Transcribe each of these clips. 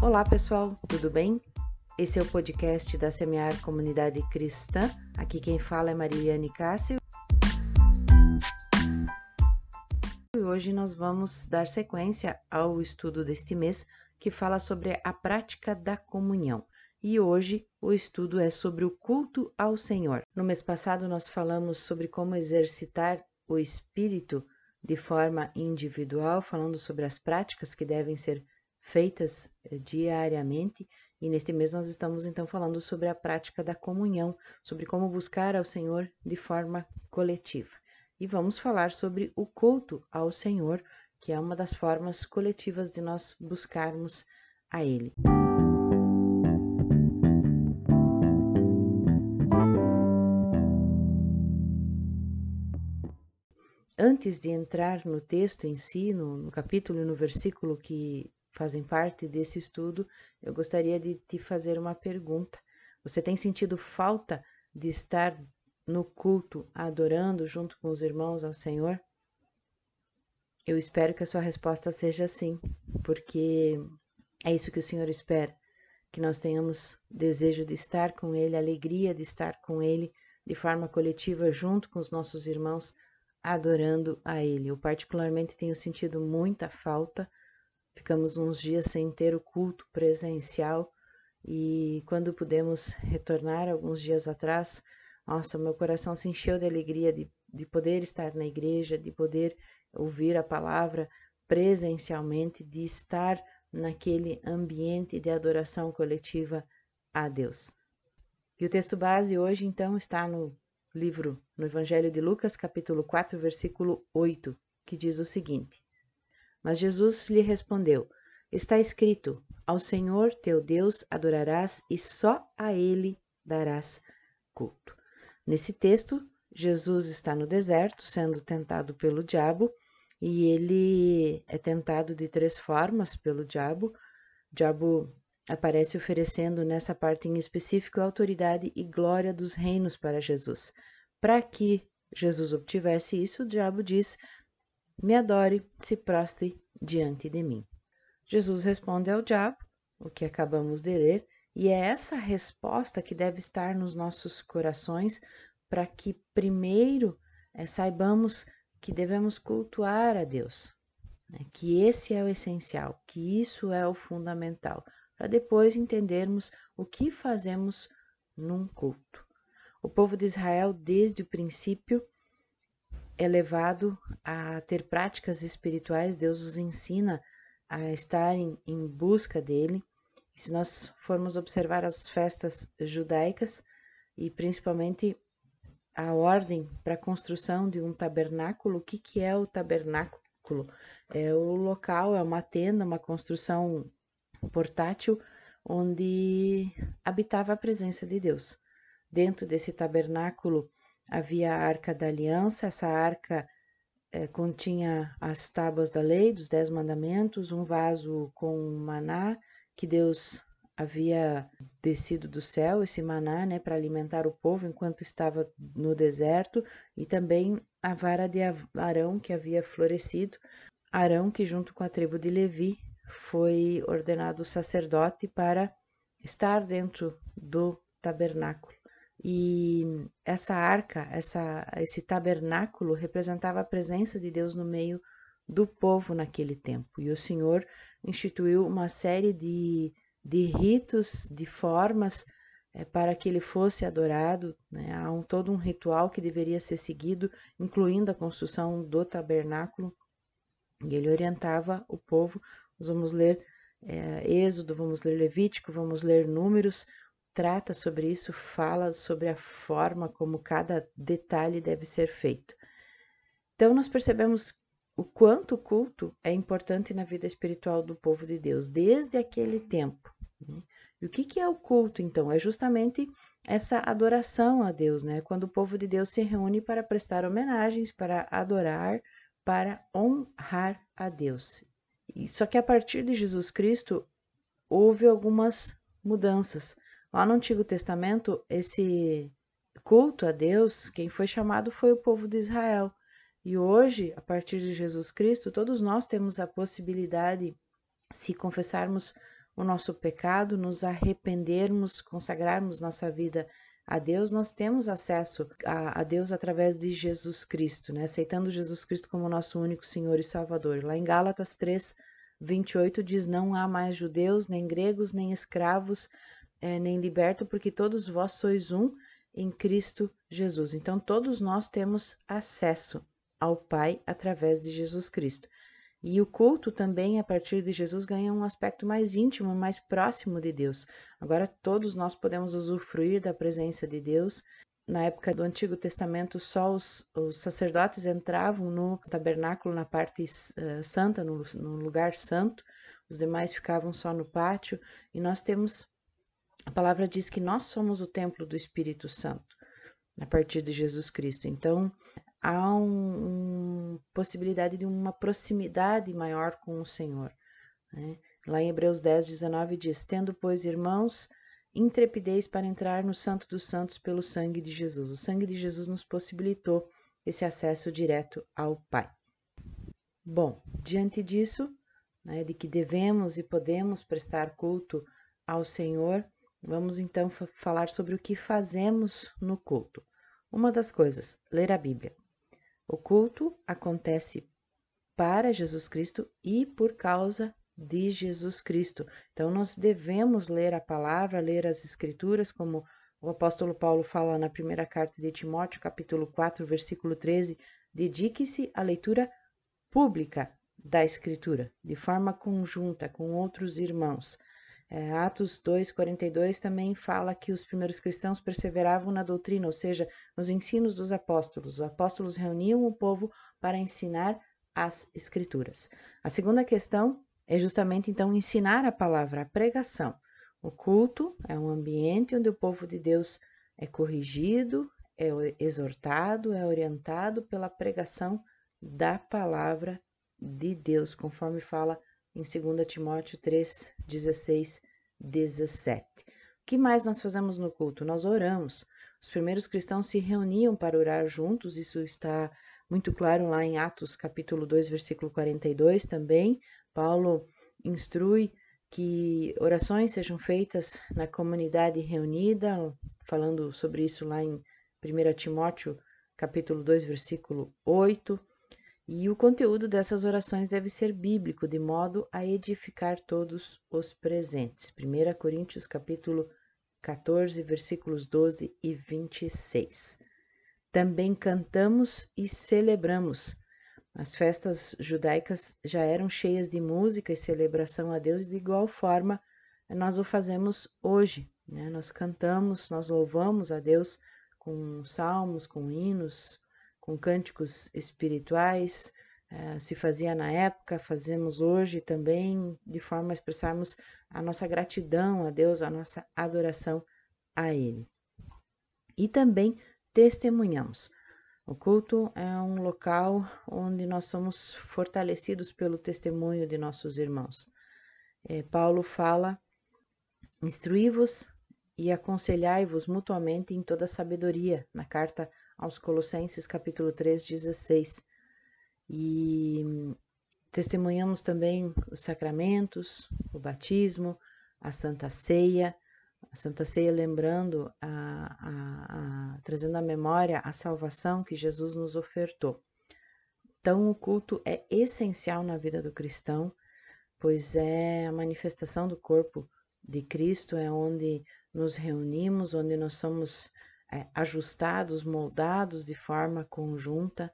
Olá pessoal, tudo bem? Esse é o podcast da Semear Comunidade Cristã. Aqui quem fala é Mariane Cássio. E hoje nós vamos dar sequência ao estudo deste mês que fala sobre a prática da comunhão. E hoje o estudo é sobre o culto ao Senhor. No mês passado nós falamos sobre como exercitar o espírito de forma individual, falando sobre as práticas que devem ser feitas eh, diariamente. E neste mês nós estamos então falando sobre a prática da comunhão, sobre como buscar ao Senhor de forma coletiva. E vamos falar sobre o culto ao Senhor, que é uma das formas coletivas de nós buscarmos a Ele. Antes de entrar no texto em si, no, no capítulo e no versículo que fazem parte desse estudo, eu gostaria de te fazer uma pergunta. Você tem sentido falta de estar no culto, adorando junto com os irmãos ao Senhor? Eu espero que a sua resposta seja sim, porque é isso que o Senhor espera, que nós tenhamos desejo de estar com Ele, alegria de estar com Ele de forma coletiva junto com os nossos irmãos, adorando a Ele. Eu particularmente tenho sentido muita falta Ficamos uns dias sem ter o culto presencial e quando pudemos retornar alguns dias atrás, nossa, meu coração se encheu de alegria de, de poder estar na igreja, de poder ouvir a palavra presencialmente, de estar naquele ambiente de adoração coletiva a Deus. E o texto base hoje, então, está no livro, no Evangelho de Lucas, capítulo 4, versículo 8, que diz o seguinte: mas Jesus lhe respondeu: Está escrito: Ao Senhor teu Deus adorarás e só a ele darás culto. Nesse texto, Jesus está no deserto sendo tentado pelo diabo e ele é tentado de três formas pelo diabo. O diabo aparece oferecendo nessa parte em específico autoridade e glória dos reinos para Jesus. Para que Jesus obtivesse isso, o diabo diz: me adore, se prostre diante de mim. Jesus responde ao diabo, o que acabamos de ler, e é essa resposta que deve estar nos nossos corações para que primeiro é, saibamos que devemos cultuar a Deus, né? que esse é o essencial, que isso é o fundamental, para depois entendermos o que fazemos num culto. O povo de Israel, desde o princípio, é levado a ter práticas espirituais, Deus os ensina a estarem em busca dele. E se nós formos observar as festas judaicas e principalmente a ordem para a construção de um tabernáculo, o que, que é o tabernáculo? É o local, é uma tenda, uma construção portátil onde habitava a presença de Deus. Dentro desse tabernáculo havia a Arca da Aliança, essa arca é, continha as tábuas da lei, dos Dez Mandamentos, um vaso com maná que Deus havia descido do céu, esse maná, né, para alimentar o povo enquanto estava no deserto, e também a vara de Arão que havia florescido. Arão, que junto com a tribo de Levi foi ordenado sacerdote para estar dentro do tabernáculo. E essa arca, essa, esse tabernáculo representava a presença de Deus no meio do povo naquele tempo. E o Senhor instituiu uma série de, de ritos, de formas é, para que ele fosse adorado. Né? Há um, todo um ritual que deveria ser seguido, incluindo a construção do tabernáculo. E ele orientava o povo. Nós vamos ler é, Êxodo, vamos ler Levítico, vamos ler Números, trata sobre isso, fala sobre a forma como cada detalhe deve ser feito. Então, nós percebemos o quanto o culto é importante na vida espiritual do povo de Deus, desde aquele tempo. Né? E o que, que é o culto, então? É justamente essa adoração a Deus, né? Quando o povo de Deus se reúne para prestar homenagens, para adorar, para honrar a Deus. Só que a partir de Jesus Cristo, houve algumas mudanças. Lá no Antigo Testamento, esse culto a Deus, quem foi chamado foi o povo de Israel. E hoje, a partir de Jesus Cristo, todos nós temos a possibilidade, se confessarmos o nosso pecado, nos arrependermos, consagrarmos nossa vida a Deus, nós temos acesso a, a, Deus através de Jesus Cristo, né? aceitando Jesus Cristo como nosso único Senhor e Salvador. Lá em Gálatas 3, 28 diz: Não há mais judeus, nem gregos, nem escravos, é, nem liberto, porque todos vós sois um em Cristo Jesus. Então, todos nós temos acesso ao Pai através de Jesus Cristo. E o culto também, a partir de Jesus, ganha um aspecto mais íntimo, mais próximo de Deus. Agora, todos nós podemos usufruir da presença de Deus. Na época do Antigo Testamento, só os, os sacerdotes entravam no tabernáculo, na parte uh, santa, no, no lugar santo, os demais ficavam só no pátio. E nós temos, a palavra diz que nós somos o templo do Espírito Santo, a partir de Jesus Cristo. Então, há uma um, possibilidade de uma proximidade maior com o Senhor. Né? Lá em Hebreus 10, 19 diz: Tendo, pois, irmãos, intrepidez para entrar no Santo dos Santos pelo sangue de Jesus. O sangue de Jesus nos possibilitou esse acesso direto ao Pai. Bom, diante disso, né, de que devemos e podemos prestar culto ao Senhor, vamos então falar sobre o que fazemos no culto. Uma das coisas, ler a Bíblia. O culto acontece para Jesus Cristo e por causa de Jesus Cristo. Então, nós devemos ler a palavra, ler as Escrituras, como o apóstolo Paulo fala na primeira carta de Timóteo, capítulo 4, versículo 13: dedique-se à leitura pública da Escritura, de forma conjunta com outros irmãos. É, Atos 2,42 também fala que os primeiros cristãos perseveravam na doutrina, ou seja, nos ensinos dos apóstolos. Os apóstolos reuniam o povo para ensinar as escrituras. A segunda questão é justamente então ensinar a palavra, a pregação. O culto é um ambiente onde o povo de Deus é corrigido, é exortado, é orientado pela pregação da palavra de Deus, conforme fala em 2 Timóteo 3, 16, 17. O que mais nós fazemos no culto? Nós oramos. Os primeiros cristãos se reuniam para orar juntos, isso está muito claro lá em Atos capítulo 2, versículo 42 também. Paulo instrui que orações sejam feitas na comunidade reunida, falando sobre isso lá em 1 Timóteo capítulo 2, versículo 8. E o conteúdo dessas orações deve ser bíblico, de modo a edificar todos os presentes. 1 Coríntios capítulo 14, versículos 12 e 26. Também cantamos e celebramos. As festas judaicas já eram cheias de música e celebração a Deus, de igual forma nós o fazemos hoje. Né? Nós cantamos, nós louvamos a Deus com salmos, com hinos, com cânticos espirituais, uh, se fazia na época, fazemos hoje também, de forma a expressarmos a nossa gratidão a Deus, a nossa adoração a Ele. E também testemunhamos. O culto é um local onde nós somos fortalecidos pelo testemunho de nossos irmãos. É, Paulo fala: instruí-vos e aconselhai-vos mutuamente em toda sabedoria, na carta aos Colossenses, capítulo 3, 16. E testemunhamos também os sacramentos, o batismo, a Santa Ceia, a Santa Ceia lembrando, a, a, a, trazendo à memória a salvação que Jesus nos ofertou. Então, o culto é essencial na vida do cristão, pois é a manifestação do corpo de Cristo, é onde nos reunimos, onde nós somos é, ajustados, moldados de forma conjunta.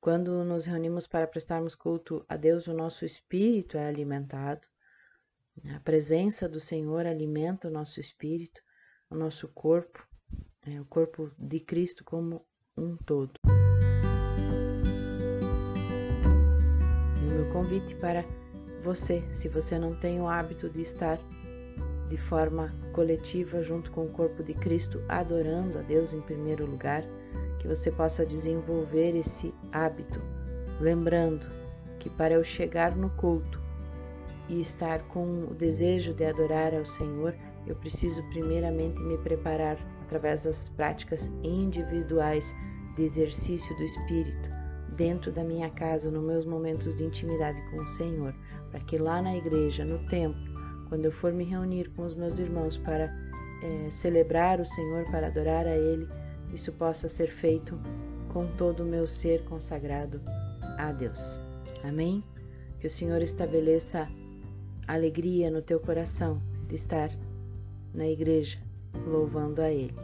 Quando nos reunimos para prestarmos culto a Deus, o nosso espírito é alimentado. A presença do Senhor alimenta o nosso espírito, o nosso corpo, é, o corpo de Cristo como um todo. E o meu convite para você, se você não tem o hábito de estar de forma coletiva junto com o corpo de Cristo, adorando a Deus em primeiro lugar, que você possa desenvolver esse hábito, lembrando que para eu chegar no culto e estar com o desejo de adorar ao Senhor, eu preciso primeiramente me preparar através das práticas individuais de exercício do Espírito, dentro da minha casa, nos meus momentos de intimidade com o Senhor, para que lá na igreja, no templo, quando eu for me reunir com os meus irmãos para é, celebrar o Senhor, para adorar a Ele, isso possa ser feito com todo o meu ser consagrado a Deus. Amém? Que o Senhor estabeleça alegria no teu coração de estar na igreja louvando a Ele.